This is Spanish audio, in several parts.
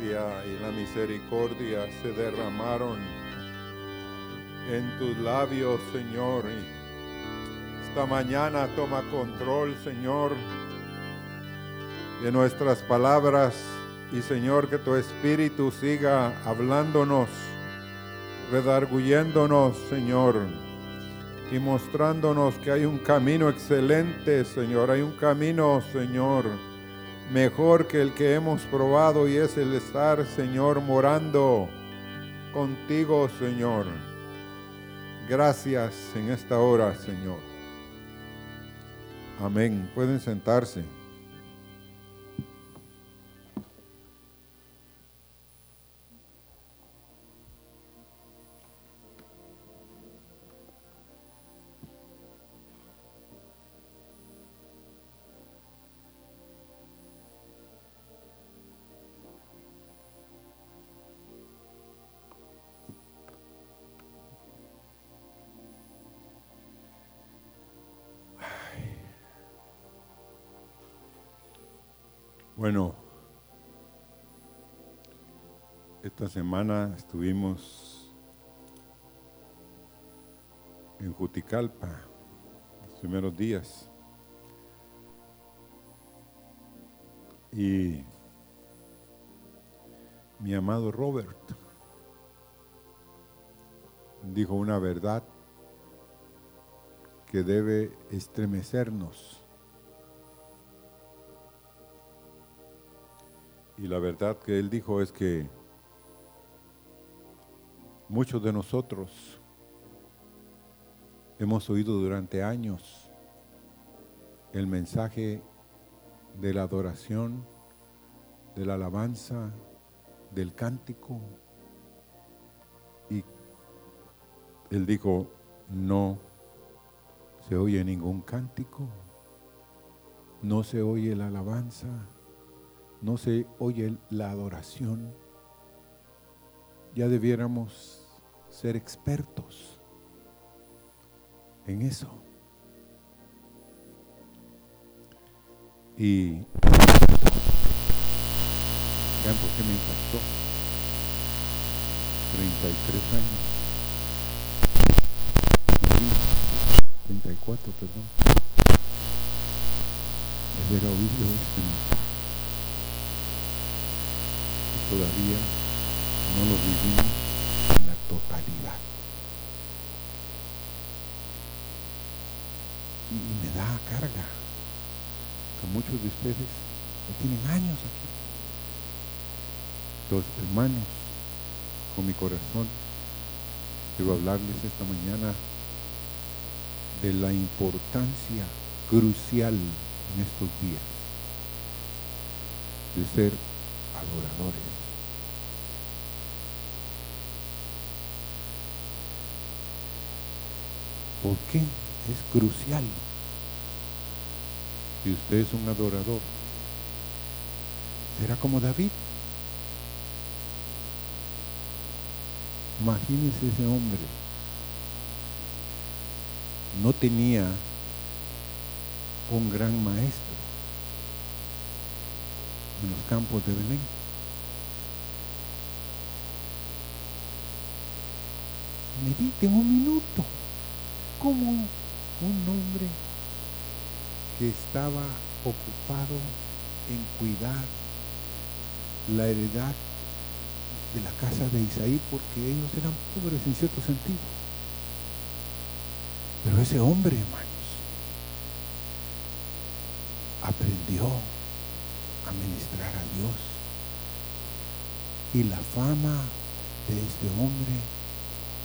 y la misericordia se derramaron en tus labios, Señor. Esta mañana toma control, Señor, de nuestras palabras. Y Señor, que tu Espíritu siga hablándonos, redarguyéndonos, Señor y mostrándonos que hay un camino excelente, Señor. Hay un camino, Señor, mejor que el que hemos probado y es el estar, Señor, morando contigo, Señor. Gracias en esta hora, Señor. Amén. Pueden sentarse. Bueno, esta semana estuvimos en Juticalpa, los primeros días. Y mi amado Robert dijo una verdad que debe estremecernos. Y la verdad que él dijo es que muchos de nosotros hemos oído durante años el mensaje de la adoración, de la alabanza, del cántico. Y él dijo, no se oye ningún cántico, no se oye la alabanza no se oye la adoración, ya debiéramos ser expertos en eso. Y vean por qué me impactó. 33 años. 34, perdón. De haber oído este todavía no lo vivimos en la totalidad. Y me da carga que muchos de ustedes tienen años aquí. Los hermanos, con mi corazón, quiero hablarles esta mañana de la importancia crucial en estos días de ser adoradores. ¿Por qué? Es crucial. Si usted es un adorador, será como David. Imagínese ese hombre. No tenía un gran maestro en los campos de Belén. Mediten un minuto como un hombre que estaba ocupado en cuidar la heredad de la casa de Isaí porque ellos eran pobres en cierto sentido. Pero ese hombre, hermanos, aprendió a ministrar a Dios. Y la fama de este hombre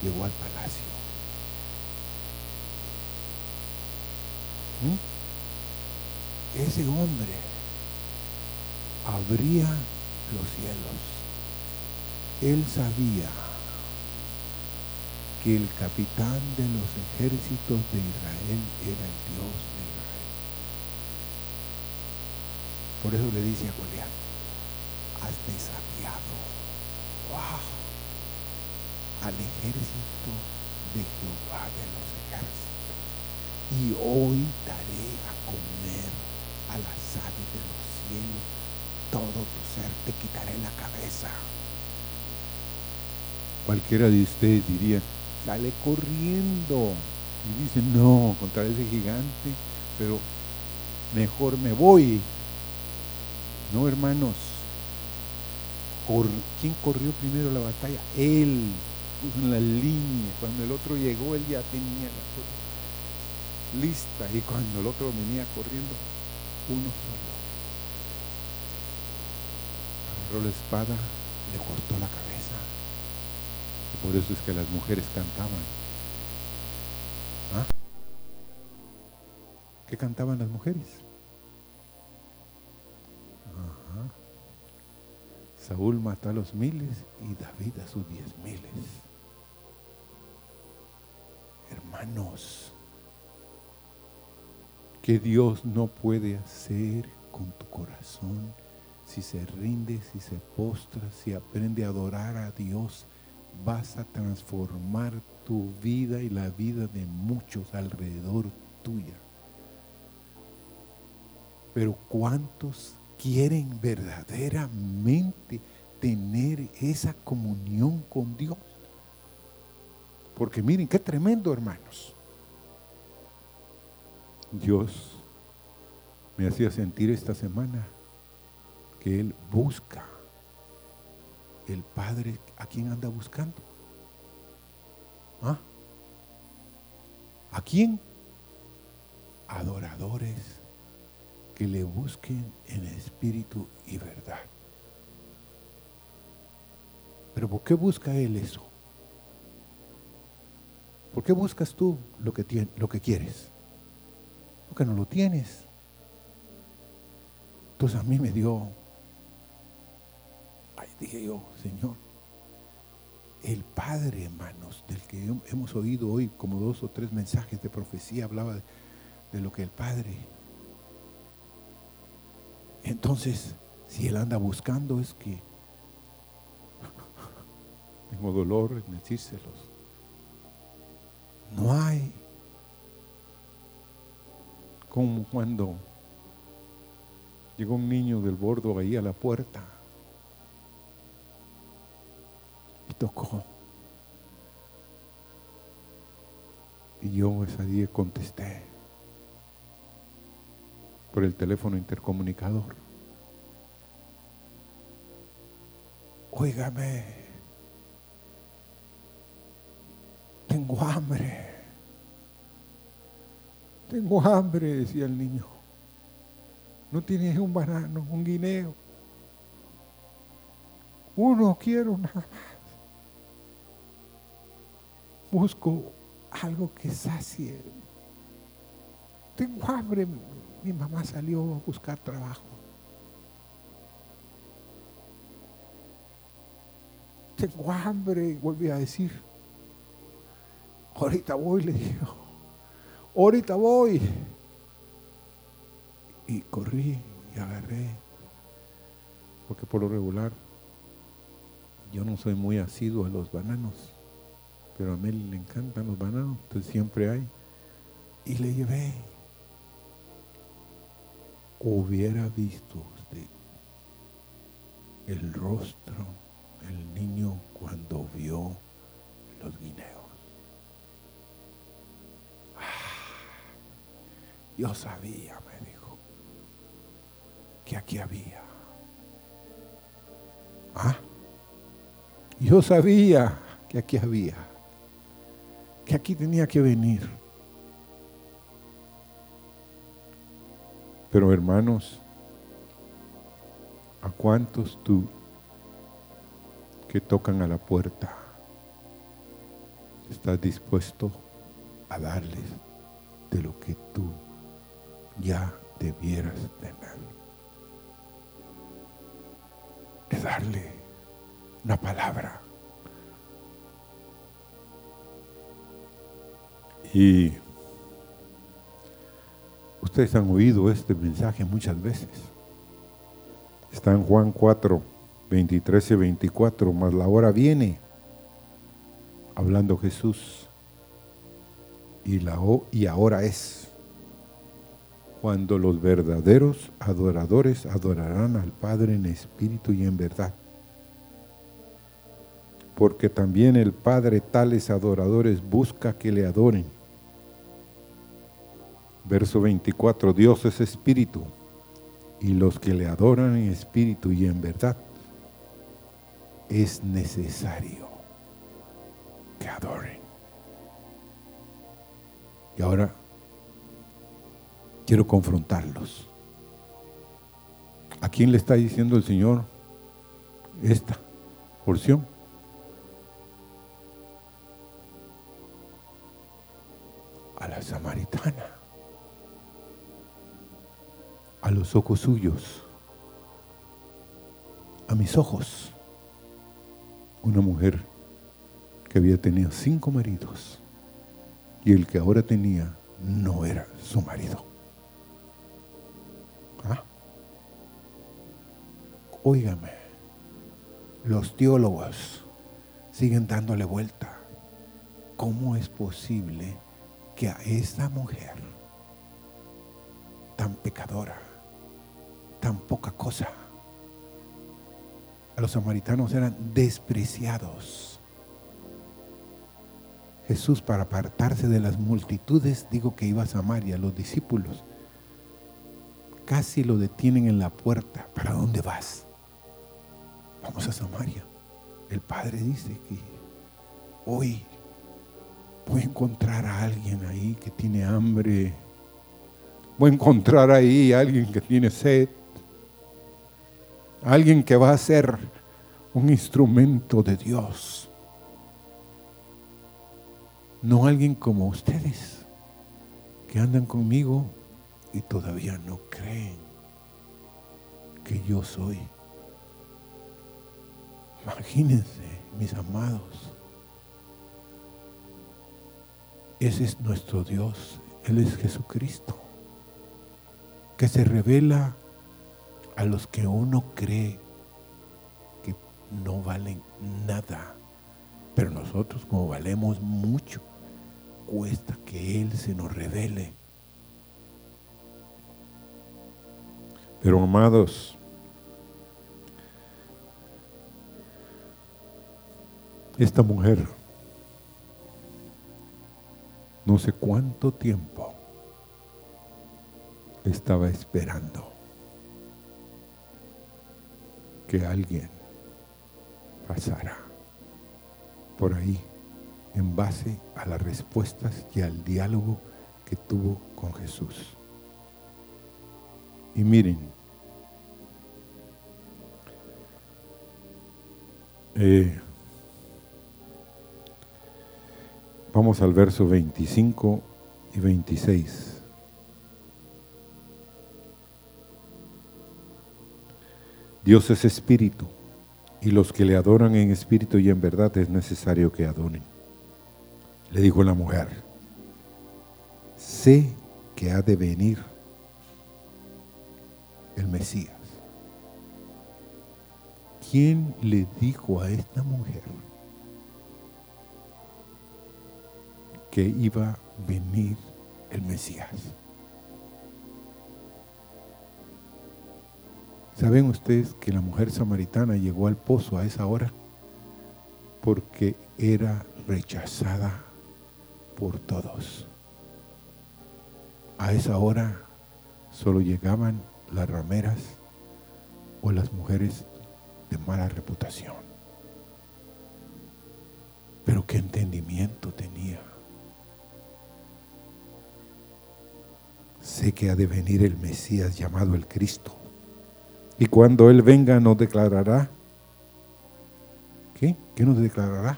llegó al palacio. Ese hombre abría los cielos. Él sabía que el capitán de los ejércitos de Israel era el Dios de Israel. Por eso le dice a Goliat, has desafiado al ejército de Jehová de los ejércitos y hoy daré a comer a las aves de los cielos, todo tu ser te quitaré la cabeza. Cualquiera de ustedes diría, sale corriendo. Y dice, no, contra ese gigante, pero mejor me voy. No, hermanos. ¿Quién corrió primero la batalla? Él puso en la línea. Cuando el otro llegó, él ya tenía la cosa lista. Y cuando el otro venía corriendo, uno solo. Agarró la espada, le cortó la cabeza. Y por eso es que las mujeres cantaban. ¿Ah? ¿Qué cantaban las mujeres? Saúl mató a los miles y David a sus diez miles. Hermanos, que Dios no puede hacer con tu corazón si se rinde, si se postra, si aprende a adorar a Dios, vas a transformar tu vida y la vida de muchos alrededor tuya. Pero ¿cuántos quieren verdaderamente tener esa comunión con Dios? Porque miren, qué tremendo, hermanos. Dios me hacía sentir esta semana que Él busca el Padre a quien anda buscando. ¿Ah? ¿A quién? Adoradores que le busquen en espíritu y verdad. Pero ¿por qué busca Él eso? ¿Por qué buscas tú lo que, lo que quieres? Porque no lo tienes. Entonces a mí me dio, ahí dije yo, Señor, el Padre, hermanos, del que hemos oído hoy como dos o tres mensajes de profecía, hablaba de lo que el Padre entonces, si él anda buscando es que tengo dolor en decírselos. No hay como cuando llegó un niño del bordo ahí a la puerta y tocó. Y yo esa día contesté por el teléfono intercomunicador. Óigame, tengo hambre. Tengo hambre, decía el niño. No tienes un banano, un guineo. Uno quiero nada más. Busco algo que sacie. Tengo hambre, mi mamá salió a buscar trabajo. Tengo hambre, volví a decir. Ahorita voy, le dijo. Ahorita voy. Y corrí y agarré. Porque por lo regular yo no soy muy asiduo a los bananos. Pero a mí le encantan los bananos, entonces siempre hay. Y le llevé hubiera visto usted el rostro del niño cuando vio los guineos. Yo sabía, me dijo, que aquí había. Ah, yo sabía que aquí había, que aquí tenía que venir. Pero hermanos, ¿a cuántos tú que tocan a la puerta estás dispuesto a darles de lo que tú ya debieras tener? De darle una palabra. Y Ustedes han oído este mensaje muchas veces. Está en Juan 4, 23 y 24, más la hora viene, hablando Jesús, y, la, y ahora es, cuando los verdaderos adoradores adorarán al Padre en espíritu y en verdad. Porque también el Padre tales adoradores busca que le adoren. Verso 24, Dios es espíritu, y los que le adoran en espíritu y en verdad, es necesario que adoren. Y ahora quiero confrontarlos. ¿A quién le está diciendo el Señor esta porción? A la samaritana, a los ojos suyos, a mis ojos, una mujer que había tenido cinco maridos y el que ahora tenía no era su marido. Óigame, los teólogos siguen dándole vuelta. ¿Cómo es posible que a esta mujer tan pecadora, tan poca cosa, a los samaritanos eran despreciados? Jesús para apartarse de las multitudes, digo que iba a Samaria, los discípulos casi lo detienen en la puerta. ¿Para dónde vas? Vamos a Samaria. El Padre dice que hoy voy a encontrar a alguien ahí que tiene hambre. Voy a encontrar ahí a alguien que tiene sed. Alguien que va a ser un instrumento de Dios. No alguien como ustedes, que andan conmigo y todavía no creen que yo soy Imagínense, mis amados. Ese es nuestro Dios. Él es Jesucristo. Que se revela a los que uno cree que no valen nada. Pero nosotros como valemos mucho, cuesta que Él se nos revele. Pero amados, Esta mujer, no sé cuánto tiempo, estaba esperando que alguien pasara por ahí en base a las respuestas y al diálogo que tuvo con Jesús. Y miren, eh, Vamos al verso 25 y 26. Dios es espíritu y los que le adoran en espíritu y en verdad es necesario que adoren. Le dijo la mujer, sé que ha de venir el Mesías. ¿Quién le dijo a esta mujer? que iba a venir el Mesías. ¿Saben ustedes que la mujer samaritana llegó al pozo a esa hora? Porque era rechazada por todos. A esa hora solo llegaban las rameras o las mujeres de mala reputación. Pero qué entendimiento tenía. sé que ha de venir el Mesías llamado el Cristo. Y cuando Él venga nos declarará, ¿qué? ¿Qué nos declarará?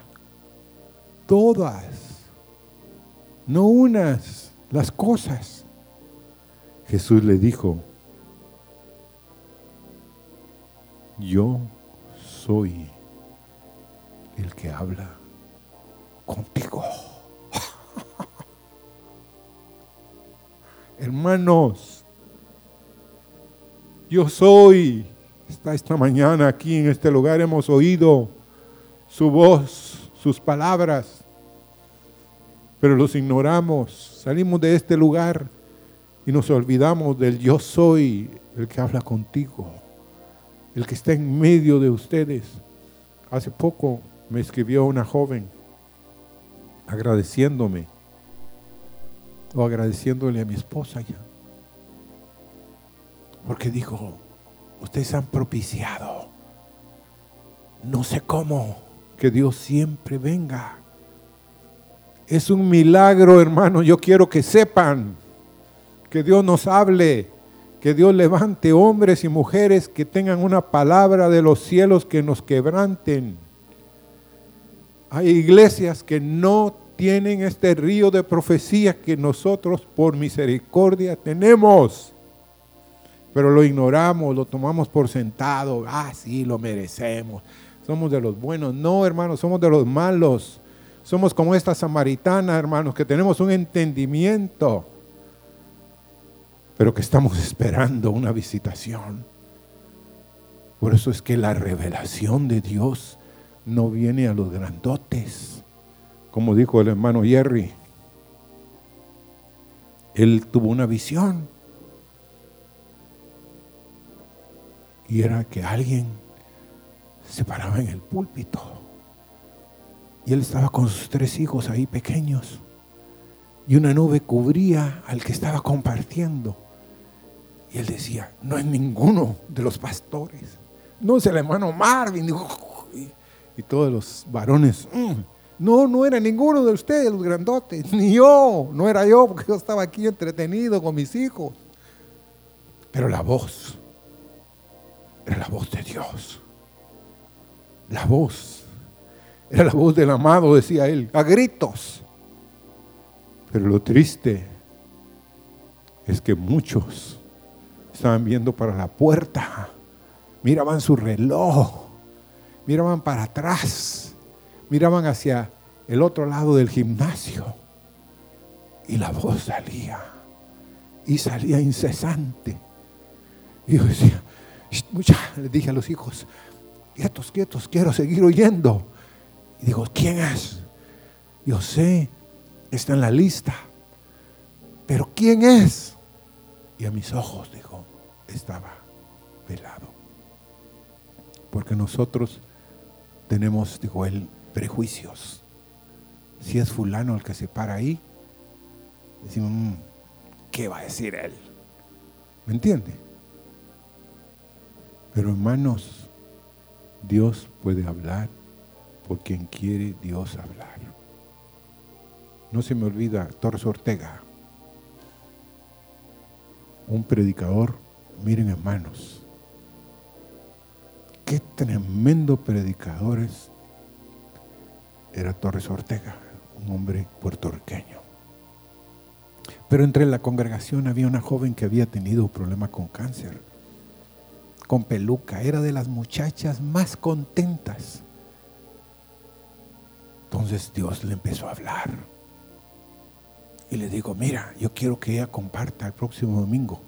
Todas, no unas, las cosas. Jesús le dijo, yo soy el que habla contigo. Hermanos, yo soy, está esta mañana aquí en este lugar, hemos oído su voz, sus palabras, pero los ignoramos. Salimos de este lugar Y nos olvidamos del yo soy el que habla contigo, el que está en medio de ustedes. Hace poco me escribió una joven agradeciéndome o agradeciéndole a mi esposa ya. Porque dijo, ustedes han propiciado, no sé cómo, que Dios siempre venga. Es un milagro, hermano. Yo quiero que sepan que Dios nos hable, que Dios levante hombres y mujeres que tengan una palabra de los cielos que nos quebranten. Hay iglesias que no tienen este río de profecía que nosotros por misericordia tenemos. Pero lo ignoramos, lo tomamos por sentado. Ah, sí, lo merecemos. Somos de los buenos. No, hermanos, somos de los malos. Somos como esta samaritana, hermanos, que tenemos un entendimiento, pero que estamos esperando una visitación. Por eso es que la revelación de Dios no viene a los grandotes como dijo el hermano Jerry, él tuvo una visión. Y era que alguien se paraba en el púlpito. Y él estaba con sus tres hijos ahí pequeños. Y una nube cubría al que estaba compartiendo. Y él decía, no es ninguno de los pastores. No es el hermano Marvin. Y, todos los varones, mm, no, no era ninguno de ustedes, los grandotes, ni yo, no era yo, porque yo estaba aquí entretenido con mis hijos. Pero la voz, era la voz de Dios. La voz, era la voz del amado, decía él, a gritos. Pero lo triste es que muchos estaban viendo para la puerta, miraban su reloj, miraban para atrás miraban hacia el otro lado del gimnasio y la voz salía y salía incesante. Y yo decía, mucha, les dije a los hijos, quietos, quietos, quiero seguir oyendo. Y digo, ¿quién es? Yo sé, está en la lista, pero ¿quién es? Y a mis ojos, dijo, estaba velado. Porque nosotros tenemos, dijo él, prejuicios. Si es fulano el que se para ahí, decimos, mm, ¿qué va a decir él? ¿Me entiende? Pero hermanos, Dios puede hablar por quien quiere Dios hablar. No se me olvida Torres Ortega, un predicador, miren hermanos, qué tremendo predicadores era Torres Ortega, un hombre puertorriqueño. Pero entre la congregación había una joven que había tenido problema con cáncer, con peluca, era de las muchachas más contentas. Entonces Dios le empezó a hablar. Y le digo, mira, yo quiero que ella comparta el próximo domingo.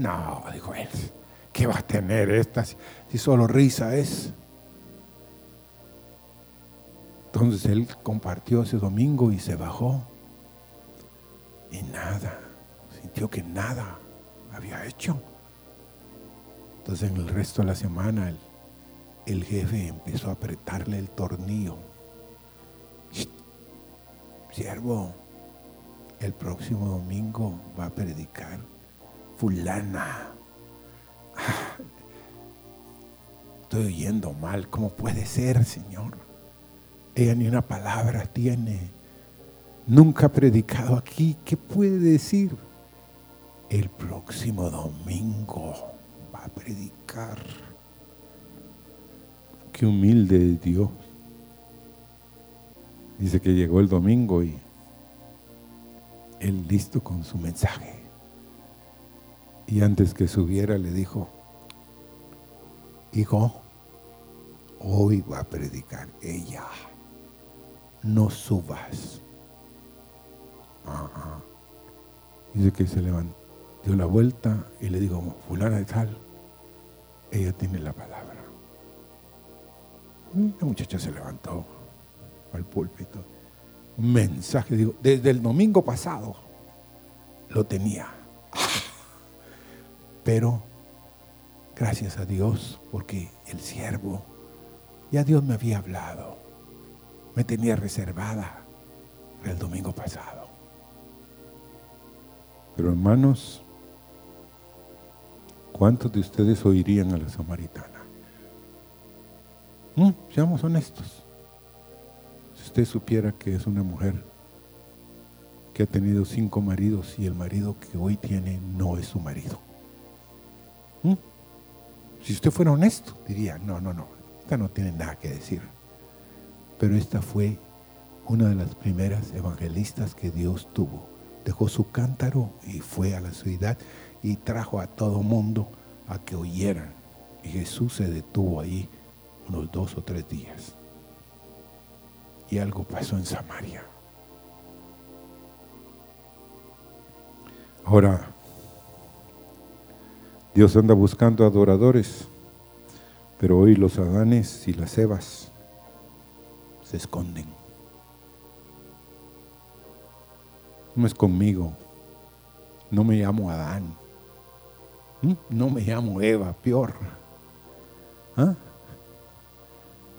No, dijo él, ¿qué va a tener esta si solo risa es? Entonces él compartió ese domingo y se bajó. Y nada, sintió que nada había hecho. Entonces en el resto de la semana el, jefe empezó a apretarle el tornillo. Siervo, el próximo domingo va a predicar fulana. Estoy oyendo mal, ¿cómo puede ser, Señor? Ella ni una palabra tiene. Nunca ha predicado aquí. ¿Qué puede decir? El próximo domingo va a predicar. Qué humilde Dios. Dice que llegó el domingo y él listo con su mensaje. Y antes que subiera le dijo, hijo, hoy va a predicar ella no subas. Dice que se levantó, dio la vuelta y le dijo, fulana de tal, ella tiene la palabra. La muchacha se levantó al púlpito. Mensaje, digo, desde el domingo pasado lo tenía. Pero gracias a Dios, porque el siervo, ya Dios me había hablado, me tenía reservada el domingo pasado. Pero hermanos, ¿cuántos de ustedes oirían a la samaritana? ¿Mm? Seamos honestos. Si usted supiera que es una mujer que ha tenido cinco maridos y el marido que hoy tiene no es su marido. ¿Mm? Si usted fuera honesto, diría, no, no, no, esta no tiene nada que decir. Pero esta fue una de las primeras evangelistas que Dios tuvo. Dejó su cántaro y fue a la ciudad y trajo a todo mundo a que oyeran. Y Jesús se detuvo ahí unos dos o tres días. Y algo pasó en Samaria. Ahora, Dios anda buscando adoradores, pero hoy los Adanes y las Evas se esconden. No es conmigo, no me llamo Adán, no me llamo Eva, peor. ¿Ah?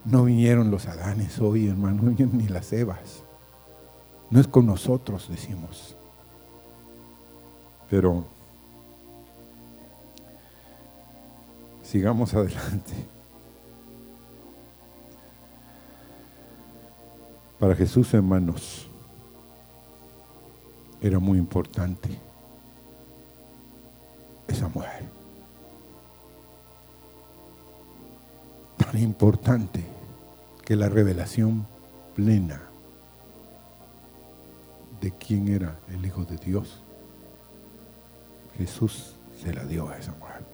No vinieron los Adanes hoy, hermano, ni las Evas. No es con nosotros, decimos. Pero sigamos adelante. Para Jesús, hermanos, era muy importante esa mujer. Tan importante que la revelación plena de quién era el Hijo de Dios Jesús se la dio a esa mujer.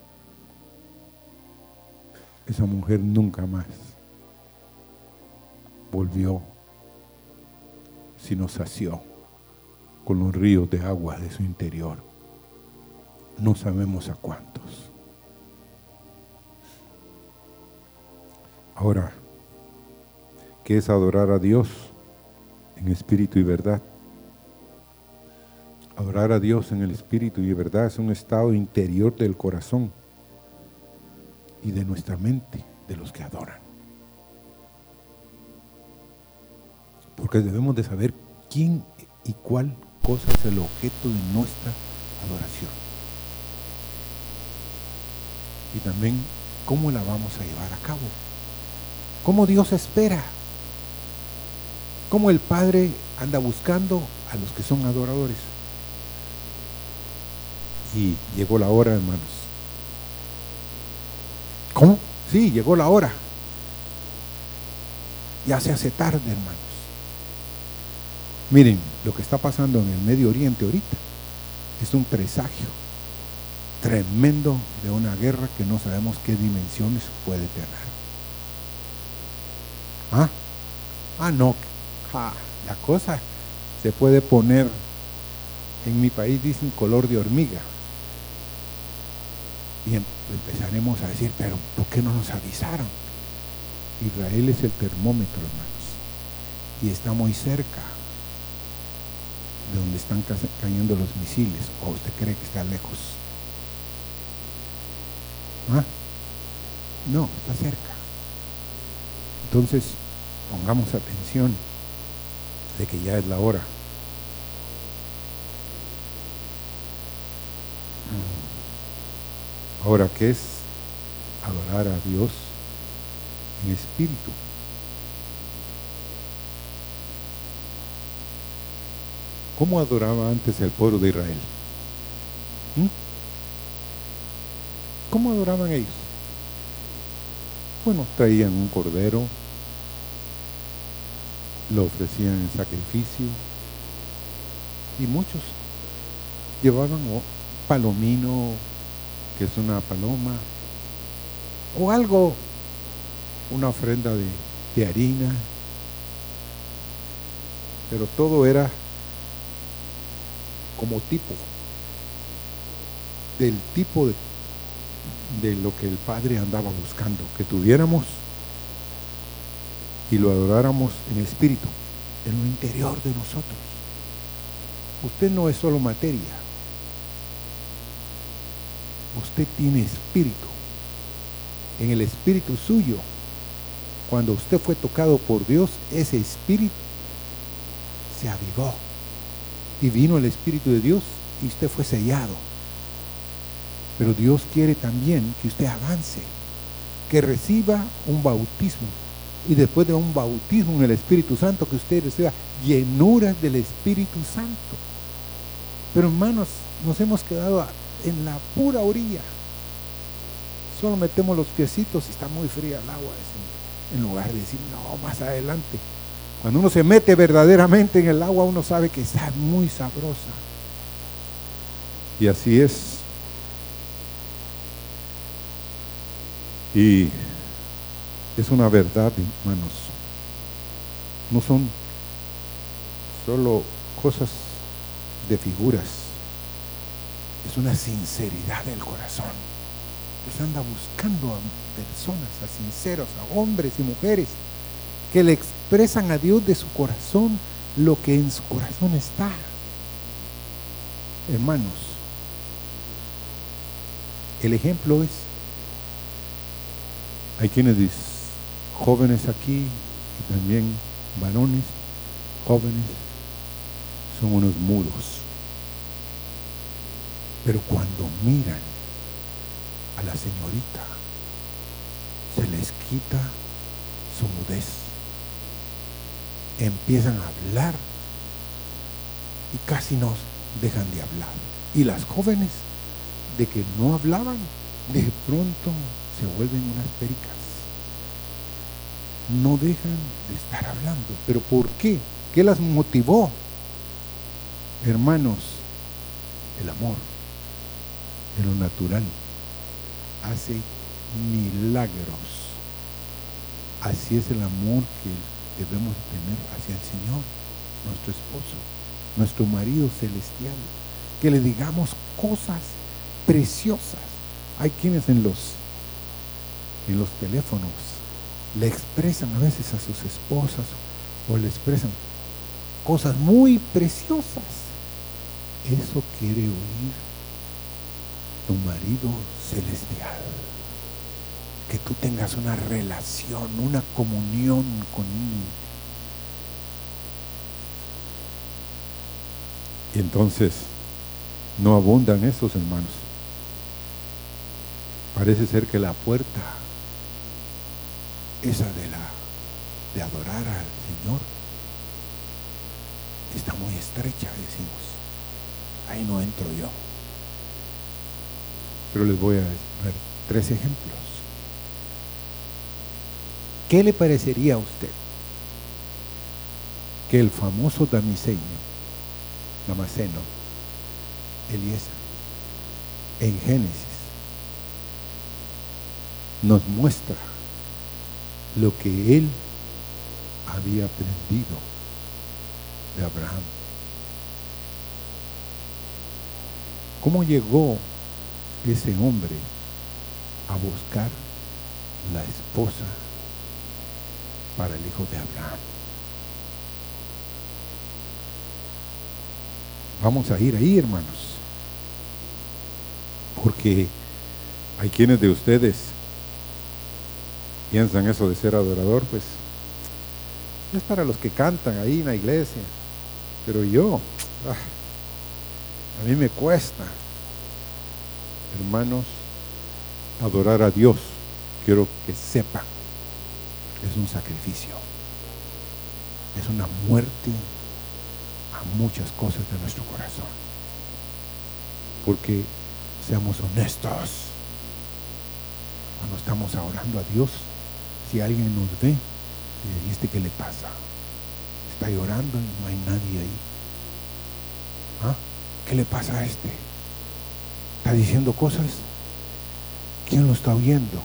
Esa mujer nunca más volvió, sino sació con los ríos de agua de su interior. No sabemos a cuántos. Ahora, ¿qué es adorar a Dios en espíritu y verdad? Adorar a Dios en el Espíritu y verdad es un estado interior del corazón y de nuestra mente, de los que adoran. Porque debemos de saber quién y cuál cosa es el objeto de nuestra adoración. Y también cómo la vamos a llevar a cabo. Cómo Dios espera. Cómo el Padre anda buscando a los que son adoradores. Y llegó la hora, hermanos. ¿Cómo? Sí, llegó la hora. Ya se hace tarde, hermanos. Miren, lo que está pasando en el Medio Oriente ahorita es un presagio tremendo de una guerra que no sabemos qué dimensiones puede tener. ¿Ah? Ah, no. Ah, la cosa se puede poner, en mi país dicen color de hormiga. Y em, empezaremos a decir, pero ¿por qué no nos avisaron? Israel es el termómetro, hermanos. Y está muy cerca de donde están cayendo los misiles. ¿O usted cree que está lejos? ¿Ah? No, está cerca. Entonces, pongamos atención de que ya es la hora. Ahora, ¿qué es adorar a Dios en espíritu? ¿Cómo adoraba antes el pueblo de Israel? ¿Mm? ¿Cómo adoraban ellos? Bueno, traían un cordero, lo ofrecían en sacrificio y muchos llevaban palomino, que es una paloma, o algo, una ofrenda de, harina, pero todo era como tipo, del tipo de, de lo que el Padre andaba buscando, que tuviéramos y lo adoráramos en espíritu, en lo interior de nosotros. Usted no es solo materia, usted tiene espíritu. En el espíritu suyo, cuando usted fue tocado por Dios, ese espíritu se avivó. Y vino el espíritu de Dios y usted fue sellado. Pero Dios quiere también que usted avance, que reciba un bautismo. Y después de un bautismo en el Espíritu Santo, que usted reciba llenuras del Espíritu Santo. Pero hermanos, nos hemos quedado en la pura orilla. Solo metemos los piecitos y está muy fría el agua. En lugar de decir, no, más adelante. Cuando uno se mete verdaderamente en el agua, uno sabe que está muy sabrosa. Y así es. Y es una verdad, hermanos. No son solo cosas de figuras. Es una sinceridad del corazón. Dios anda buscando a personas, a sinceros, a hombres y mujeres que le expresan a Dios de su corazón lo que en su corazón está. Hermanos, el ejemplo es, hay quienes dicen, jóvenes aquí y también varones, jóvenes, son unos mudos. Pero cuando miran a la señorita, se les quita su mudez. Empiezan a hablar y casi nos dejan de hablar. Y las jóvenes de que no hablaban, de pronto se vuelven unas pericas. No dejan de estar hablando. ¿Pero por qué? ¿Qué las motivó? Hermanos, el amor de lo natural hace milagros. Así es el amor que debemos tener hacia el Señor, nuestro esposo, nuestro marido celestial. Que le digamos cosas preciosas. Hay quienes en los, en los teléfonos le expresan a veces a sus esposas o le expresan cosas muy preciosas. Eso quiere oír tu marido celestial. Que tú tengas una relación, una comunión con él. Y entonces no abundan esos hermanos. Parece ser que la puerta, esa de la de adorar al Señor, está muy estrecha, decimos. Ahí no entro yo. Pero les voy a dar tres ejemplos. ¿Qué le parecería a usted que el famoso damiseño, Damaseno, Eliezer, en Génesis, nos muestra lo que él había aprendido de Abraham. ¿Cómo llegó ese hombre a buscar la esposa para el hijo de Abraham? Vamos a ir ahí, hermanos. Porque hay quienes de ustedes piensan eso de ser adorador, pues es para los que cantan ahí en la iglesia. Pero yo, ah, a mí me cuesta, hermanos, adorar a Dios. Quiero que sepan, es un sacrificio, es una muerte a muchas cosas de nuestro corazón. Porque seamos honestos, cuando estamos orando a Dios, si alguien nos ve, y este qué le pasa, está llorando y no hay nadie ahí. ¿Ah? ¿Qué le pasa a este? ¿Está diciendo cosas? ¿Quién lo está oyendo?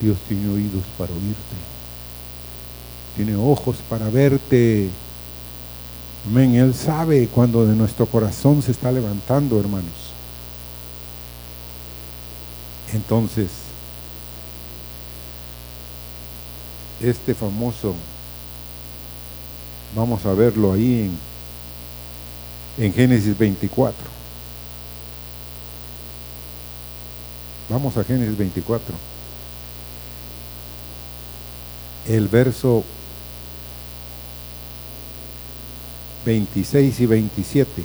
Dios tiene oídos para oírte. Tiene ojos para verte. Amén. Él sabe cuando de nuestro corazón se está levantando, hermanos. Entonces, este famoso, vamos a verlo ahí en, en Génesis 24. Vamos a Génesis 24. El verso 26 y 27.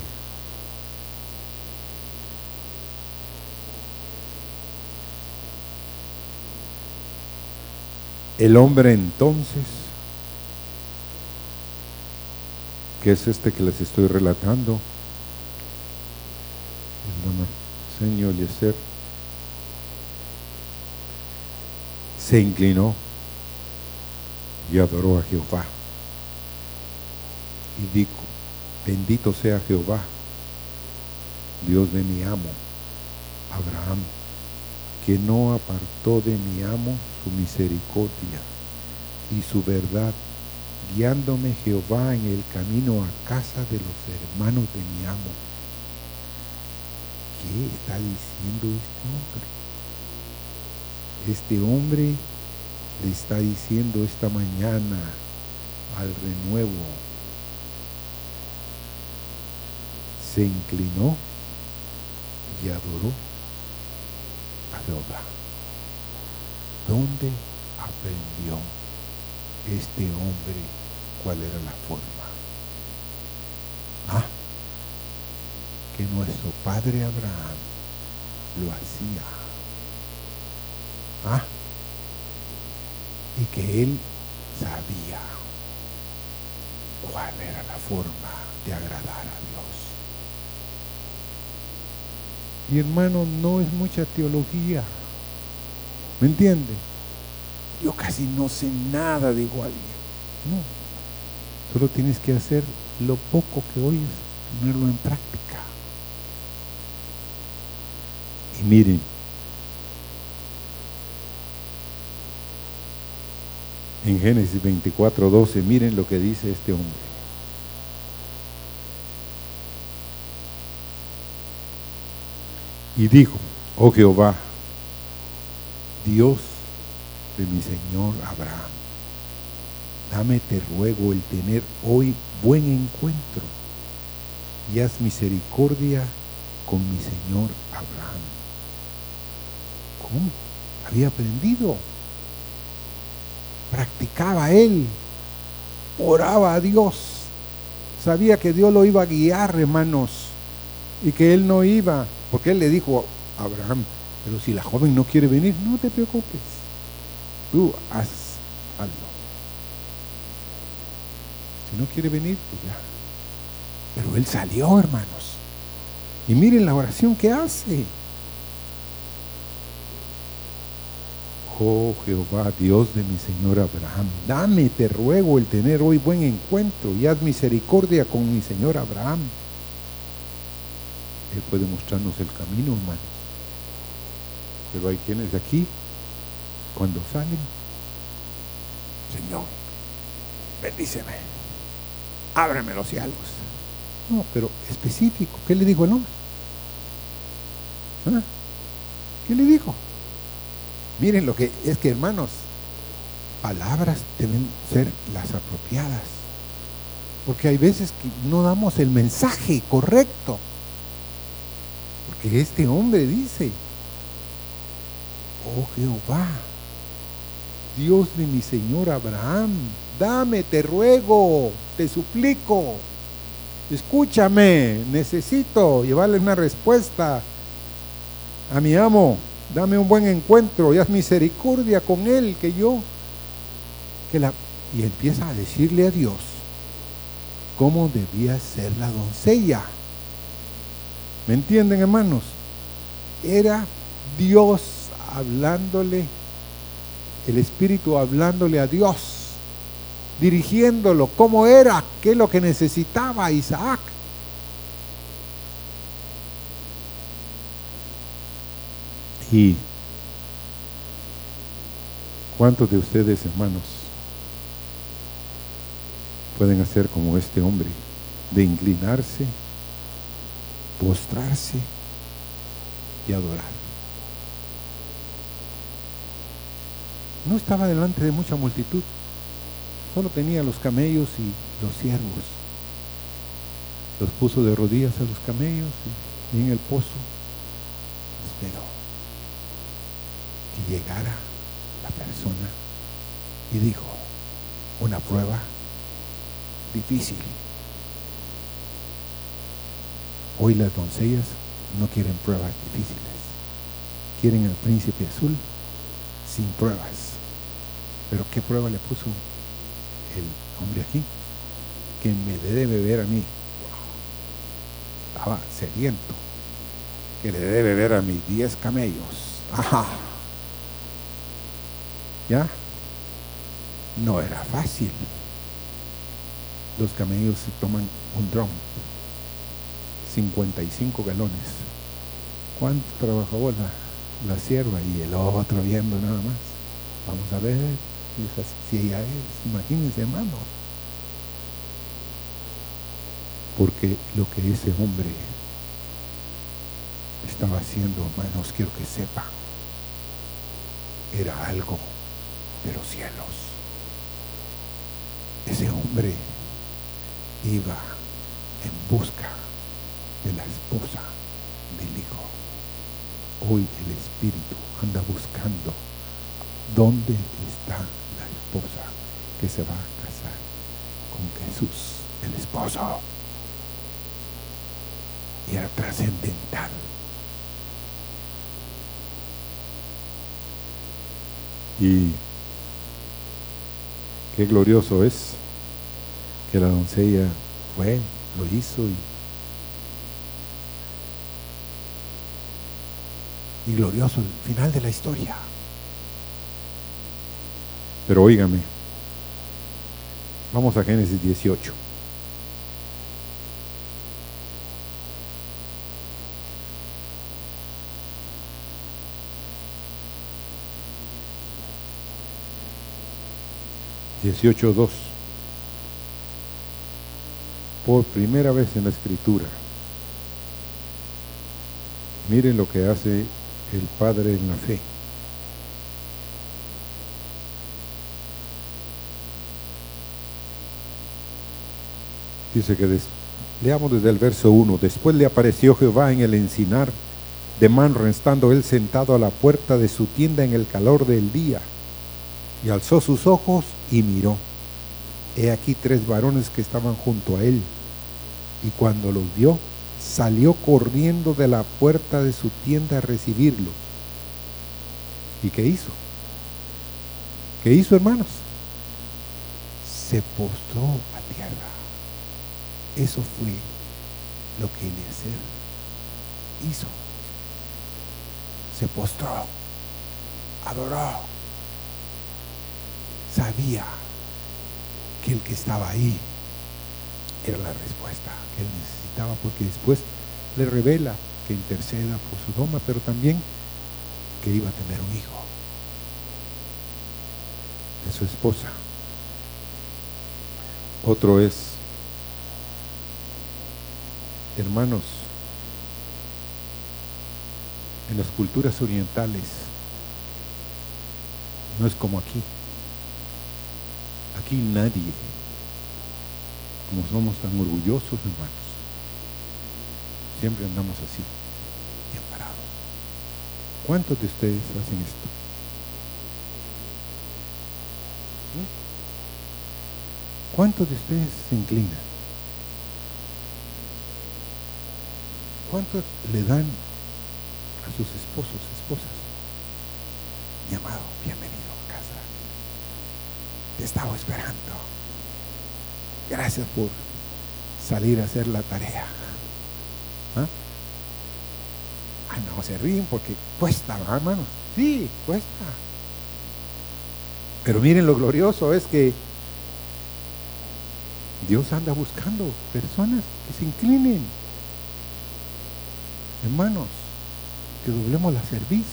El hombre entonces, que es este que les estoy relatando, hermano Señor Yeser, se inclinó y adoró a Jehová. Y dijo, bendito sea Jehová, Dios de mi amo, Abraham que no apartó de mi amo su misericordia y su verdad, guiándome Jehová en el camino a casa de los hermanos de mi amo. ¿Qué está diciendo este hombre? Este hombre le está diciendo esta mañana al renuevo, se inclinó y adoró ¿Dónde aprendió este hombre cuál era la forma? Ah, que nuestro padre Abraham lo hacía. Ah, y que él sabía cuál era la forma de agradar a Dios. Y hermano, no es mucha teología. ¿Me entiende? Yo casi no sé nada de igual. No. Solo tienes que hacer lo poco que oyes, ponerlo en práctica. Y miren, en Génesis 24, 12, miren lo que dice este hombre. Y dijo, oh Jehová, Dios de mi Señor Abraham, dame te ruego el tener hoy buen encuentro y haz misericordia con mi Señor Abraham. ¿Cómo? Había aprendido. Practicaba él. Oraba a Dios. Sabía que Dios lo iba a guiar, hermanos. Y que él no iba porque él le dijo a Abraham, pero si la joven no quiere venir, no te preocupes. Tú haz algo. Si no quiere venir, pues ya. Pero él salió, hermanos. Y miren la oración que hace. Oh Jehová, Dios de mi Señor Abraham, dame, te ruego, el tener hoy buen encuentro y haz misericordia con mi Señor Abraham él puede mostrarnos el camino, hermanos. Pero hay quienes de aquí, cuando salen, Señor, bendíceme, ábreme los cielos. No, pero específico. ¿Qué le dijo el hombre? ¿Ah? ¿Qué le dijo? Miren lo que es que, hermanos, palabras deben ser las apropiadas. Porque hay veces que no damos el mensaje correcto que este hombre dice, oh Jehová, Dios de mi Señor Abraham, dame, te ruego, te suplico, escúchame, necesito llevarle una respuesta a mi amo, dame un buen encuentro y haz misericordia con él, que yo, que la... Y empieza a decirle a Dios cómo debía ser la doncella. ¿Me entienden, hermanos? Era Dios hablándole, el Espíritu hablándole a Dios, dirigiéndolo, cómo era, qué es lo que necesitaba Isaac. Y ¿cuántos de ustedes, hermanos, pueden hacer como este hombre, de inclinarse postrarse y adorar. No estaba delante de mucha multitud, solo tenía los camellos y los siervos. Los puso de rodillas a los camellos y en el pozo esperó. Llegara la persona y dijo, una prueba difícil. Hoy las doncellas no quieren pruebas difíciles. Quieren al príncipe azul sin pruebas. Pero ¿qué prueba le puso el hombre aquí? Que me debe beber a mí. Estaba sediento. Que le debe beber a mis diez camellos. Ajá. ¿Ya? No era fácil. Los camellos se toman un drum. 55 galones. ¿Cuánto trabajó la, la sierva? Y el otro viendo nada más. Vamos a ver si ella es. Imagínense, hermano. Porque lo que ese hombre estaba haciendo, hermanos, quiero que sepan, era algo de los cielos. Ese hombre iba en busca de la esposa del Hijo. Hoy el Espíritu anda buscando dónde está la esposa que se va a casar con Jesús, el esposo. Y era trascendental. Y qué glorioso es que la doncella fue, lo hizo y y glorioso el final de la historia. Pero óigame, vamos a Génesis 18. Dieciocho dos. Por primera vez en la escritura. Miren lo que hace el Padre en la fe. Dice que leamos desde el verso 1, después le apareció Jehová en el encinar de Manro, estando él sentado a la puerta de su tienda en el calor del día, y alzó sus ojos y miró. He aquí tres varones que estaban junto a él, y cuando los vio, salió corriendo de la puerta de su tienda a recibirlos. ¿Y qué hizo? ¿Qué hizo, hermanos? Se postró a tierra. Eso fue lo que Eliezer hizo. Se postró, adoró. Sabía que el que estaba ahí era la respuesta que él necesitaba, porque después le revela que interceda por su doma, pero también que iba a tener un hijo de su esposa. Otro es, hermanos, en las culturas orientales no es como aquí. Aquí nadie como somos tan orgullosos, hermanos. Siempre andamos así, bien parados. ¿Cuántos de ustedes hacen esto? ¿Mm? ¿Cuántos de ustedes se inclinan? ¿Cuántos le dan a sus esposos, esposas? Mi amado, bienvenido a casa. Te estaba esperando. Gracias por salir a hacer la tarea. ¿Ah? no, se ríen porque cuesta, hermanos. Sí, cuesta. Pero miren lo glorioso es que Dios anda buscando personas que se inclinen. Hermanos, que doblemos la cerviz.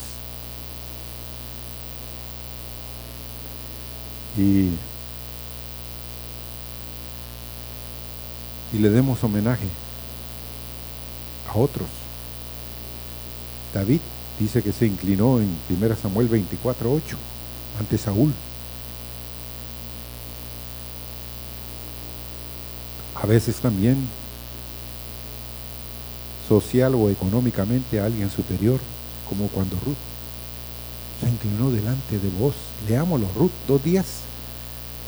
Y y le demos homenaje a otros. David dice que se inclinó en 1 Samuel 24:8 ante Saúl. A veces también social o económicamente a alguien superior, como cuando Ruth inclinó delante de vos. Leámoslo, Ruth, dos días.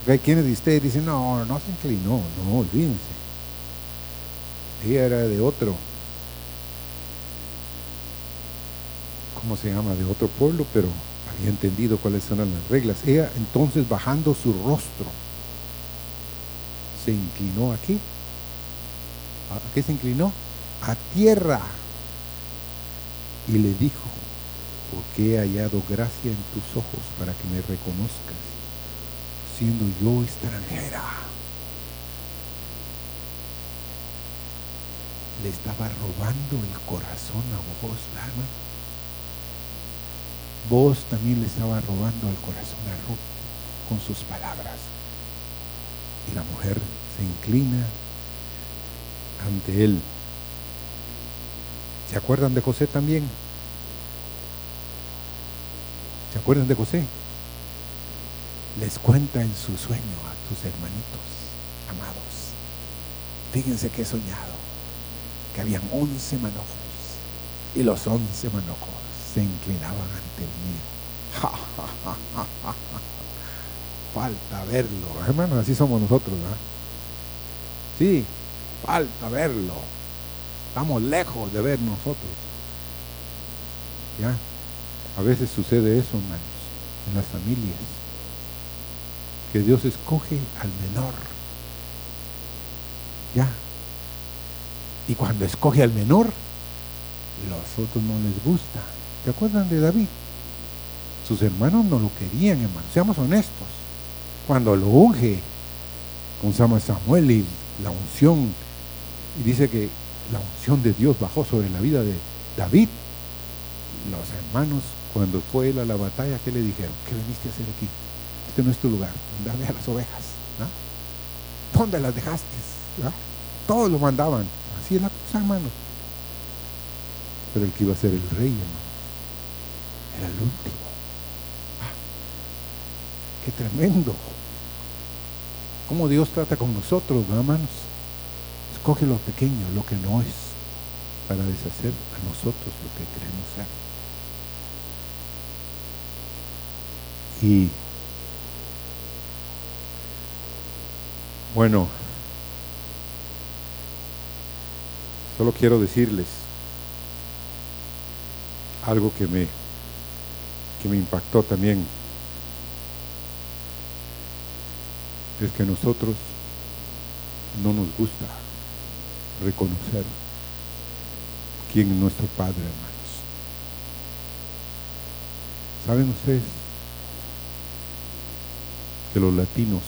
Hay quienes de ustedes dicen, no, no se inclinó, no, olvídense. Ella era de otro, ¿cómo se llama? De otro pueblo, pero había entendido cuáles eran las reglas. Ella entonces bajando su rostro, se inclinó aquí. ¿A qué se inclinó? A tierra. Y le dijo, porque he hallado gracia en tus ojos para que me reconozcas, siendo yo extranjera. Le estaba robando el corazón a vos, Lama. Vos también le estaba robando el corazón a Ruth con sus palabras. Y la mujer se inclina ante él. ¿Se acuerdan de José también? ¿Se acuerdan de José? Les cuenta en su sueño a tus hermanitos amados. Fíjense que he soñado, que habían once manojos y los once manojos se inclinaban ante el mío. falta verlo, hermanos, así somos nosotros, ¿verdad? Sí, falta verlo. Estamos lejos de ver nosotros. ¿Ya? A veces sucede eso, hermanos, en las familias, que Dios escoge al menor. Ya. Y cuando escoge al menor, los otros no les gusta. ¿Se acuerdan de David? Sus hermanos no lo querían, hermanos. Seamos honestos. Cuando lo unge, con Samuel y la unción, y dice que la unción de Dios bajó sobre la vida de David, los hermanos cuando fue él a la batalla, ¿qué le dijeron? ¿Qué viniste a hacer aquí? Este no es tu lugar. Dame a las ovejas. ¿Dónde las dejaste? Todos lo mandaban. Así es la cosa, hermano. Pero el que iba a ser el rey, hermano, era el último. Ah, ¡Qué tremendo! ¿Cómo Dios trata con nosotros, hermanos? Escoge lo pequeño, lo que no es, para deshacer a nosotros lo que queremos ser. Y bueno, solo quiero decirles algo que me, que me impactó también. Es que nosotros no nos gusta reconocer quién es nuestro Padre, hermanos. ¿Saben ustedes? Los latinos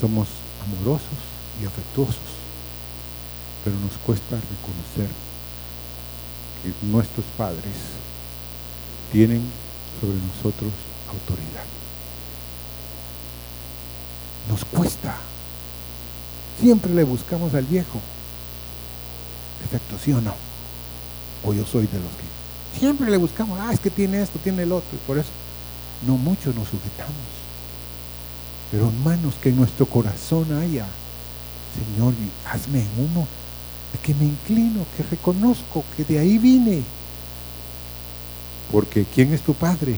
somos amorosos y afectuosos, pero nos cuesta reconocer que nuestros padres tienen sobre nosotros autoridad. Nos cuesta. Siempre le buscamos al viejo. Efecto, ¿sí o no? O yo soy de los que siempre le buscamos, ah, es que tiene esto, tiene el otro, y por eso no mucho nos sujetamos. Pero hermanos, que en nuestro corazón haya, Señor, hazme en uno, que me inclino, que reconozco que de ahí vine. Porque ¿quién es tu Padre?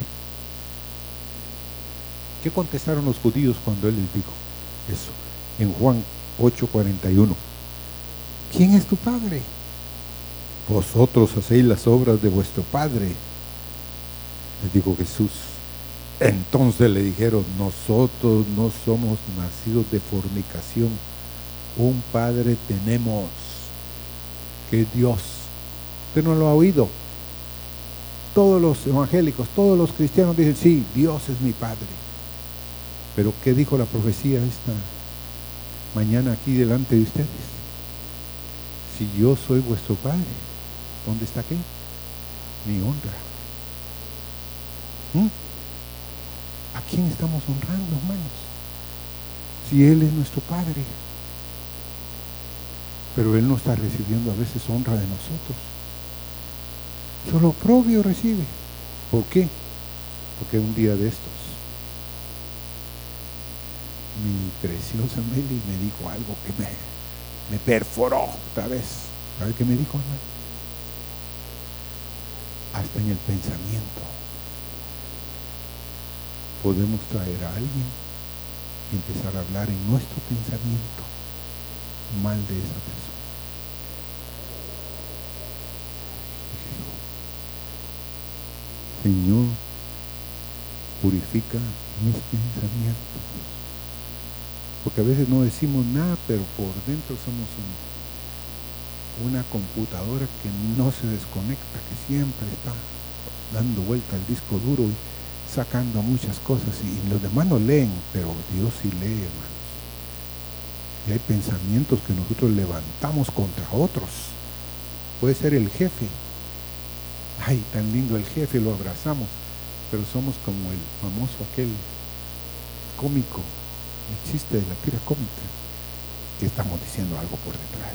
¿Qué contestaron los judíos cuando Él les dijo eso? En Juan 8:41. ¿Quién es tu Padre? Vosotros hacéis las obras de vuestro Padre. Les dijo Jesús. Entonces le dijeron, nosotros no somos nacidos de fornicación, un Padre tenemos, que es Dios. Usted no lo ha oído. Todos los evangélicos, todos los cristianos dicen, sí, Dios es mi Padre. Pero ¿qué dijo la profecía esta mañana aquí delante de ustedes? Si yo soy vuestro Padre, ¿dónde está qué? Mi honra. ¿Mm? ¿A quién estamos honrando, hermanos? Si Él es nuestro Padre. Pero Él no está recibiendo a veces honra de nosotros. Solo propio recibe. ¿Por qué? Porque un día de estos, mi preciosa Meli me dijo algo que me, me perforó otra vez. ¿Sabe qué me dijo, hermano? Hasta en el pensamiento podemos traer a alguien y empezar a hablar en nuestro pensamiento mal de esa persona. Señor, purifica mis pensamientos. Porque a veces no decimos nada, pero por dentro somos una computadora que no se desconecta, que siempre está dando vuelta al disco duro y sacando muchas cosas. Y los demás no leen, pero Dios sí lee, hermanos. Y hay pensamientos que nosotros levantamos contra otros. Puede ser el jefe. Ay, tan lindo el jefe, lo abrazamos pero somos como el famoso aquel cómico, el chiste de la tira cómica, que estamos diciendo algo por detrás.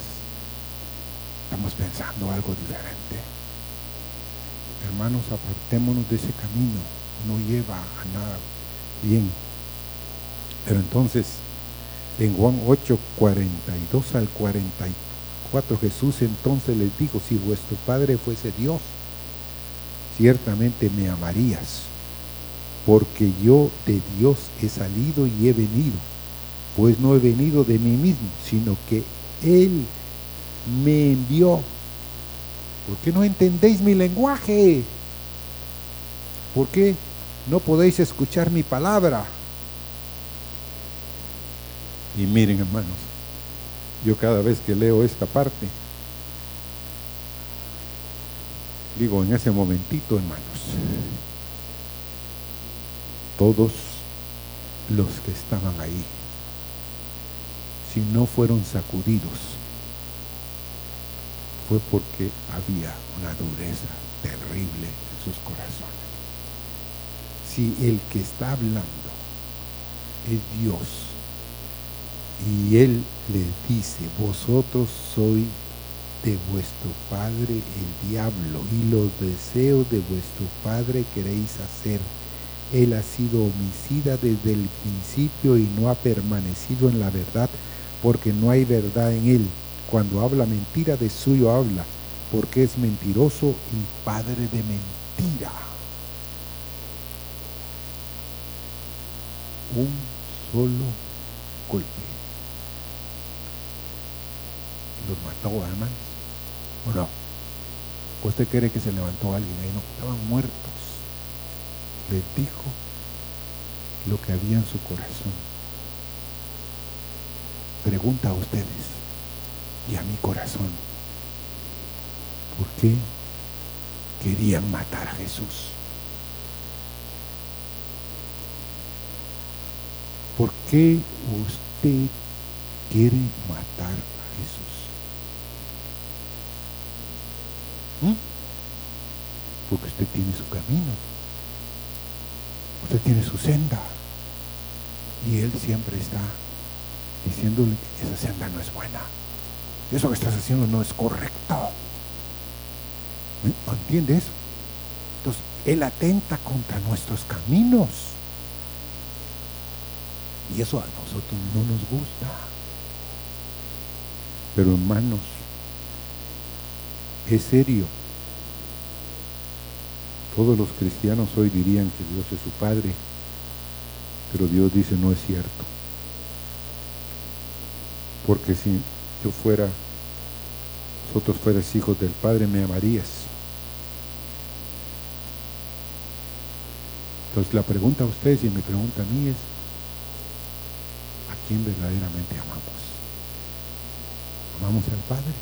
Estamos pensando algo diferente. Hermanos, apartémonos de ese camino, no lleva a nada bien. Pero entonces, en Juan 8, 42 al 44, Jesús entonces les dijo, si vuestro Padre fuese Dios, ciertamente me amarías, porque yo de Dios he salido y he venido, pues no he venido de mí mismo, sino que Él me envió. ¿Por qué no entendéis mi lenguaje? ¿Por qué no podéis escuchar mi palabra? Y miren hermanos, yo cada vez que leo esta parte, digo en ese momentito, hermanos, todos los que estaban ahí, si no fueron sacudidos, fue porque había una dureza terrible en sus corazones. Si el que está hablando es Dios y Él les dice, vosotros sois de vuestro padre el diablo y los deseos de vuestro padre queréis hacer. Él ha sido homicida desde el principio y no ha permanecido en la verdad porque no hay verdad en él. Cuando habla mentira de suyo habla porque es mentiroso y padre de mentira. Un solo golpe. Los mató, hermanos. ¿O no? ¿Usted cree que se levantó alguien ahí? No, estaban muertos. Les dijo lo que había en su corazón. Pregunta a ustedes y a mi corazón, ¿por qué querían matar a Jesús? ¿Por qué usted quiere matar a Jesús? ¿Mm? Porque usted tiene su camino. Usted tiene su senda. Y Él siempre está diciéndole que esa senda no es buena. Eso que estás haciendo no es correcto. ¿Entiende eso? Entonces, Él atenta contra nuestros caminos. Y eso a nosotros no nos gusta. Pero hermanos, es serio. Todos los cristianos hoy dirían que Dios es su Padre, pero Dios dice no es cierto. Porque si yo fuera, vosotros fueras hijos del Padre, me amarías. Entonces la pregunta a ustedes y mi pregunta a mí es, ¿a quién verdaderamente amamos? ¿Amamos al Padre?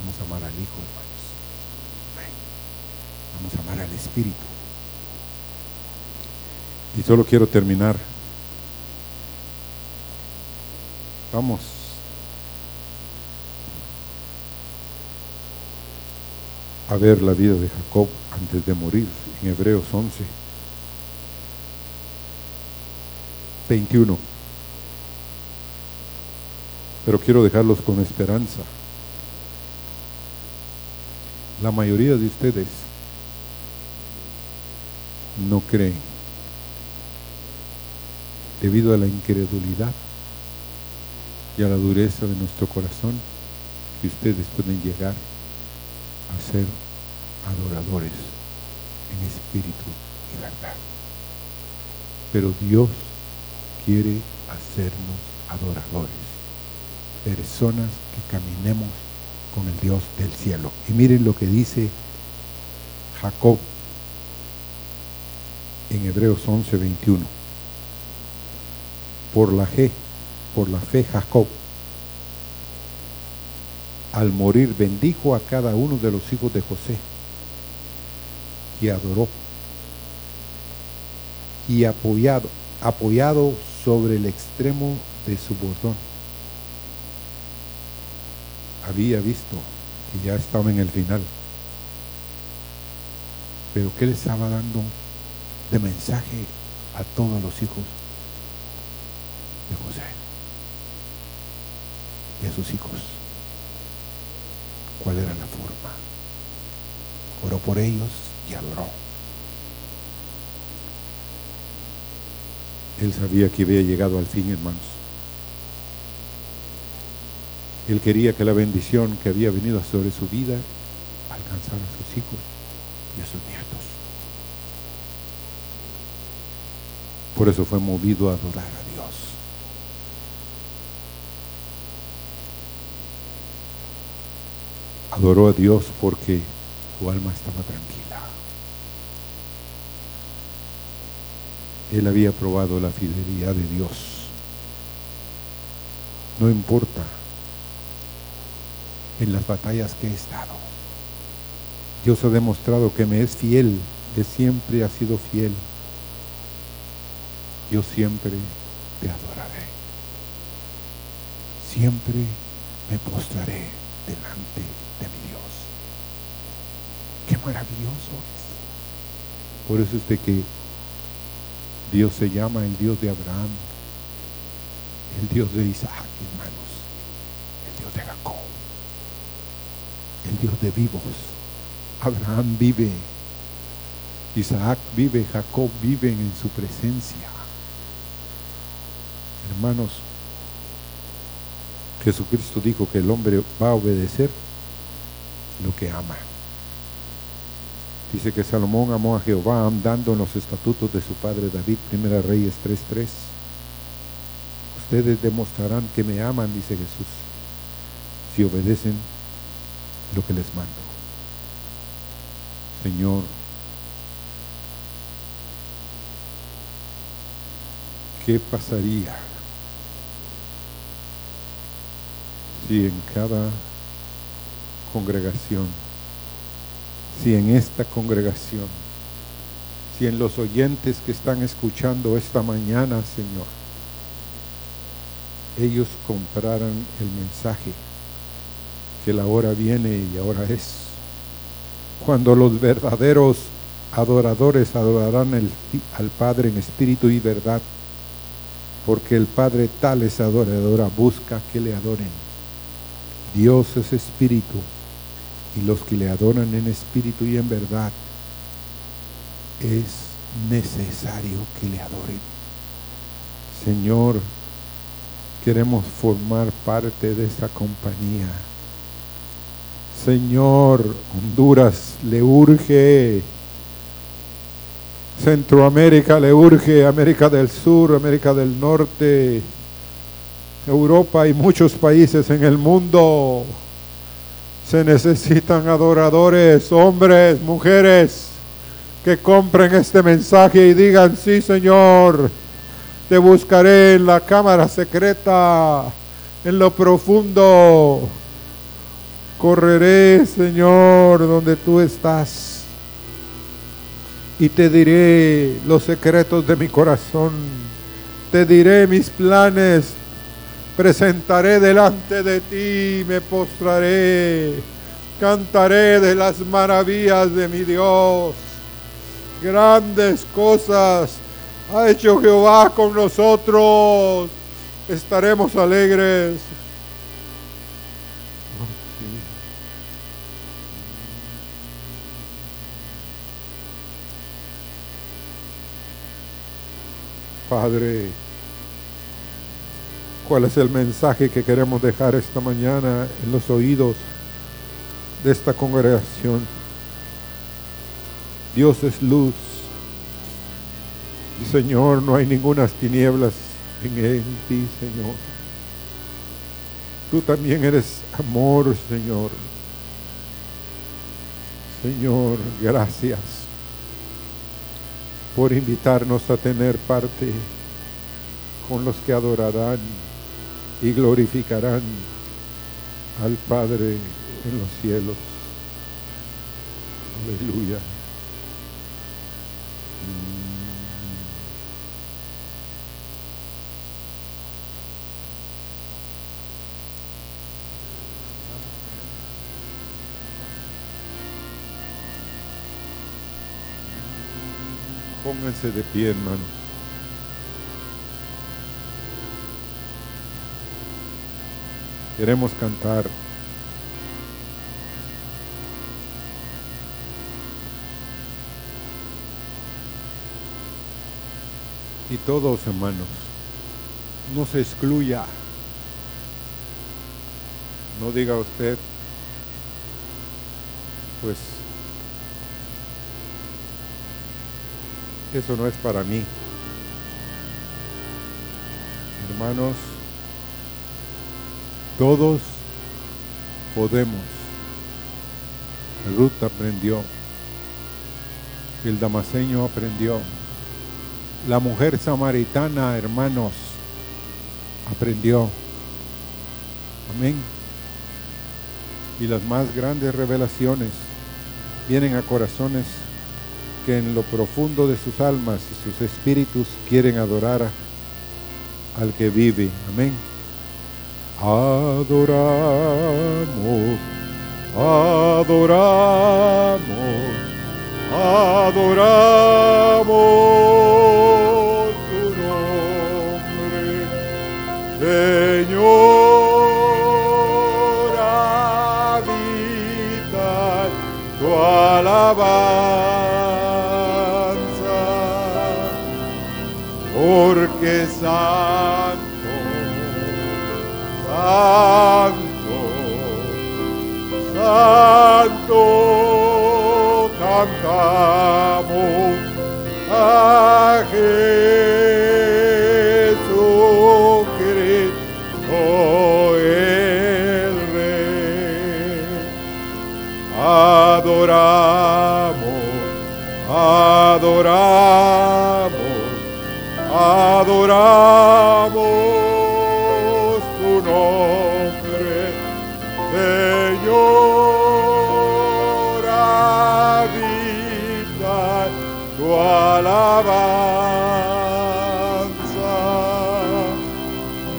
Vamos a amar al Hijo, hermanos. Vamos a amar al Espíritu. Y solo quiero terminar. Vamos. A ver la vida de Jacob antes de morir en Hebreos 11. 21. Pero quiero dejarlos con esperanza. La mayoría de ustedes no creen debido a la incredulidad y a la dureza de nuestro corazón que ustedes pueden llegar a ser adoradores en espíritu y verdad. Pero Dios quiere hacernos adoradores, personas que caminemos con el Dios del cielo. Y miren lo que dice Jacob en Hebreos 11, 21. Por la fe, por la fe Jacob, al morir bendijo a cada uno de los hijos de José y adoró y apoyado, apoyado sobre el extremo de su bordón. Había visto que ya estaba en el final. Pero ¿qué le estaba dando de mensaje a todos los hijos de José? Y a sus hijos. ¿Cuál era la forma? Oró por ellos y adoró. Él sabía que había llegado al fin, hermanos. Él quería que la bendición que había venido sobre su vida alcanzara a sus hijos y a sus nietos. Por eso fue movido a adorar a Dios. Adoró a Dios porque su alma estaba tranquila. Él había probado la fidelidad de Dios. No importa en las batallas que he estado. Dios ha demostrado que me es fiel, que siempre ha sido fiel. Yo siempre te adoraré. Siempre me postraré delante de mi Dios. Qué maravilloso es. Por eso es de que Dios se llama el Dios de Abraham, el Dios de Isaac, hermanos, el Dios de Jacob, Dios de vivos. Abraham vive, Isaac vive, Jacob vive en su presencia. Hermanos, Jesucristo dijo que el hombre va a obedecer lo que ama. Dice que Salomón amó a Jehová andando en los estatutos de su padre David, Primera Reyes 3.3. Ustedes demostrarán que me aman, dice Jesús, si obedecen lo que les mando. Señor, ¿qué pasaría si en cada congregación si en esta congregación, si en los oyentes que están escuchando esta mañana, Señor, ellos compraran el mensaje que la hora viene y ahora es, cuando los verdaderos adoradores adorarán al Padre en espíritu y verdad, porque el Padre tal es adoradora, busca que le adoren. Dios es espíritu y los que le adoran en espíritu y en verdad, es necesario que le adoren. Señor, queremos formar parte de esa compañía. Señor, Honduras le urge, Centroamérica le urge, América del Sur, América del Norte, Europa y muchos países en el mundo se necesitan adoradores, hombres, mujeres, que compren este mensaje y digan, sí Señor, te buscaré en la cámara secreta, en lo profundo. Correré, Señor, donde tú estás. Y te diré los secretos de mi corazón. Te diré mis planes, presentaré delante de ti, me postraré, cantaré de las maravillas de mi Dios. Grandes cosas ha hecho Jehová con nosotros. Estaremos alegres. Padre, cuál es el mensaje que queremos dejar esta mañana en los oídos de esta congregación. Dios es luz Señor, no hay ninguna tinieblas en, en ti, Señor. Tú también eres amor, Señor. Señor, gracias por invitarnos a tener parte con los que adorarán y glorificarán al Padre en los cielos. Aleluya. Pónganse de pie, hermanos. Queremos cantar. Y todos, hermanos, no se excluya. No diga usted, pues eso no es para mí. Hermanos, todos podemos. Ruth aprendió. El damaseño aprendió. La mujer samaritana, hermanos, aprendió. Amén. Y las más grandes revelaciones vienen a corazones que en lo profundo de sus almas y sus espíritus quieren adorar al que vive. Amén. Adoramos, adoramos, adoramos santo, santo, santo, cantamos alabanza,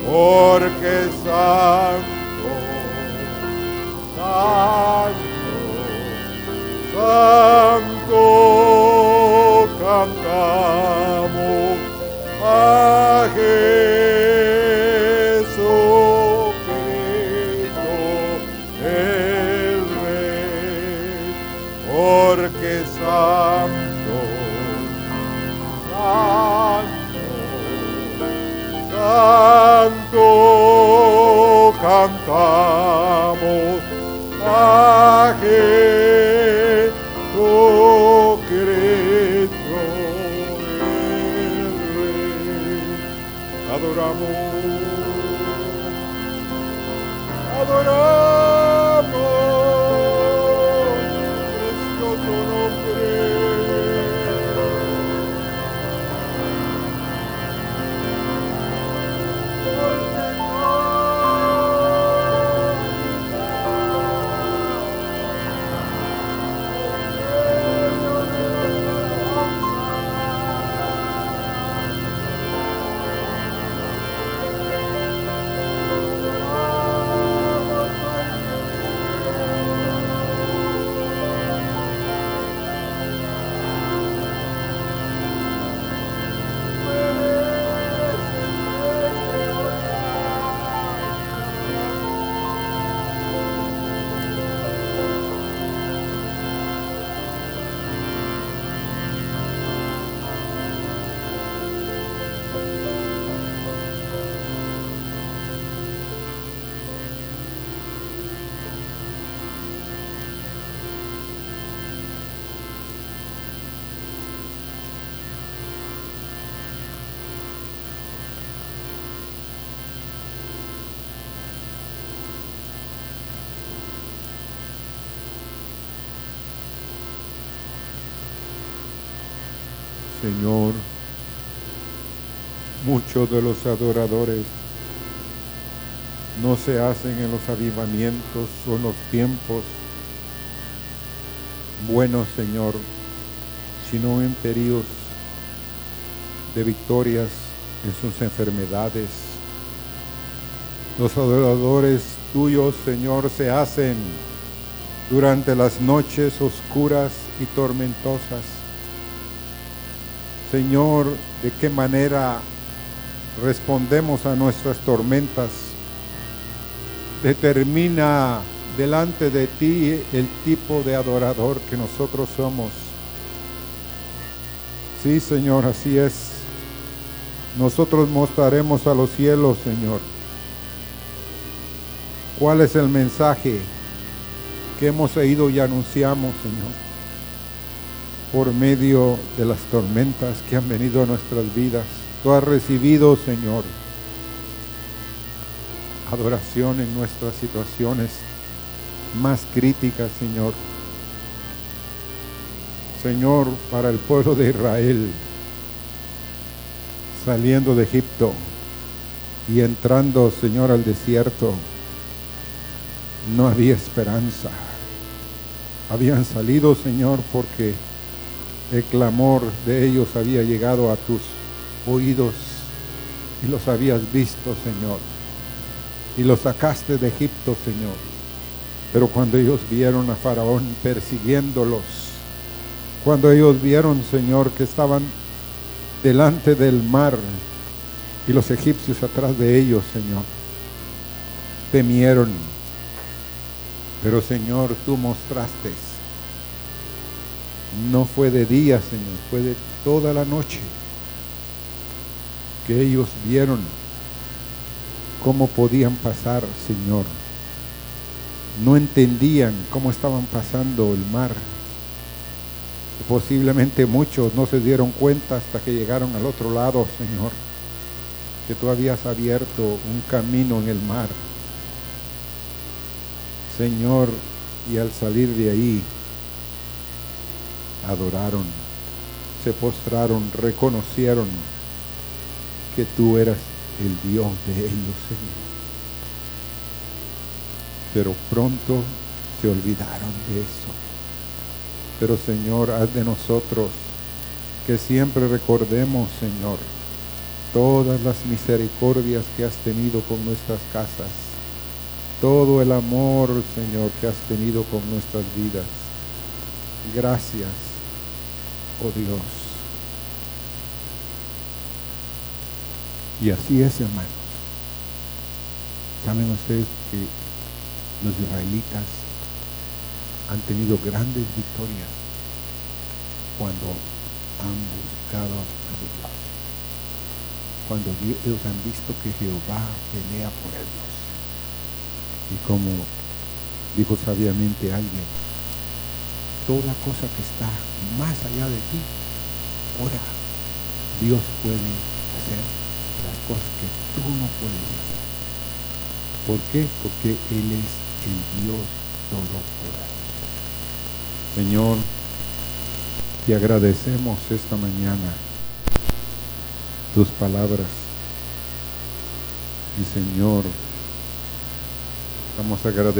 porque santo, cantamos a Jesucristo el Rey. Adoramos, adoramos, Señor, muchos de los adoradores no se hacen en los avivamientos o en los tiempos buenos, Señor, sino en periodos de victorias en sus enfermedades. Los adoradores tuyos, Señor, se hacen durante las noches oscuras y tormentosas. Señor, de qué manera respondemos a nuestras tormentas. Determina delante de ti el tipo de adorador que nosotros somos. Sí, Señor, así es. Nosotros mostraremos a los cielos, Señor, cuál es el mensaje que hemos oído y anunciamos, Señor, por medio de las tormentas que han venido a nuestras vidas. Tú has recibido, Señor, adoración en nuestras situaciones más críticas, Señor. Señor, para el pueblo de Israel, saliendo de Egipto y entrando, Señor, al desierto, no había esperanza. Habían salido, Señor, porque el clamor de ellos había llegado a tus oídos y los habías visto, Señor. Y los sacaste de Egipto, Señor. Pero cuando ellos vieron a Faraón persiguiéndolos, cuando ellos vieron, Señor, que estaban delante del mar y los egipcios atrás de ellos, Señor, temieron pero Señor, tú mostraste, no fue de día, Señor, fue de toda la noche que ellos vieron cómo podían pasar, Señor. No entendían cómo estaban pasando el mar. Posiblemente muchos no se dieron cuenta hasta que llegaron al otro lado, Señor, que tú habías abierto un camino en el mar Señor, y al salir de ahí, adoraron, se postraron, reconocieron que tú eras el Dios de ellos, Señor. Pero pronto se olvidaron de eso. Pero Señor, haz de nosotros que siempre recordemos, Señor, todas las misericordias que has tenido con nuestras casas todo el amor, Señor, que has tenido con nuestras vidas. Gracias, oh Dios. Y así es, hermanos. Saben ustedes que los israelitas han tenido grandes victorias cuando han buscado a Dios. Cuando ellos han visto que Jehová pelea por ellos y como dijo sabiamente alguien, toda cosa que está más allá de ti, ora, Dios puede hacer las cosas que tú no puedes hacer. ¿Por qué? Porque Él es el Dios Todopoderoso. Señor, te agradecemos esta mañana tus palabras. Y Señor, Vamos a agradecer.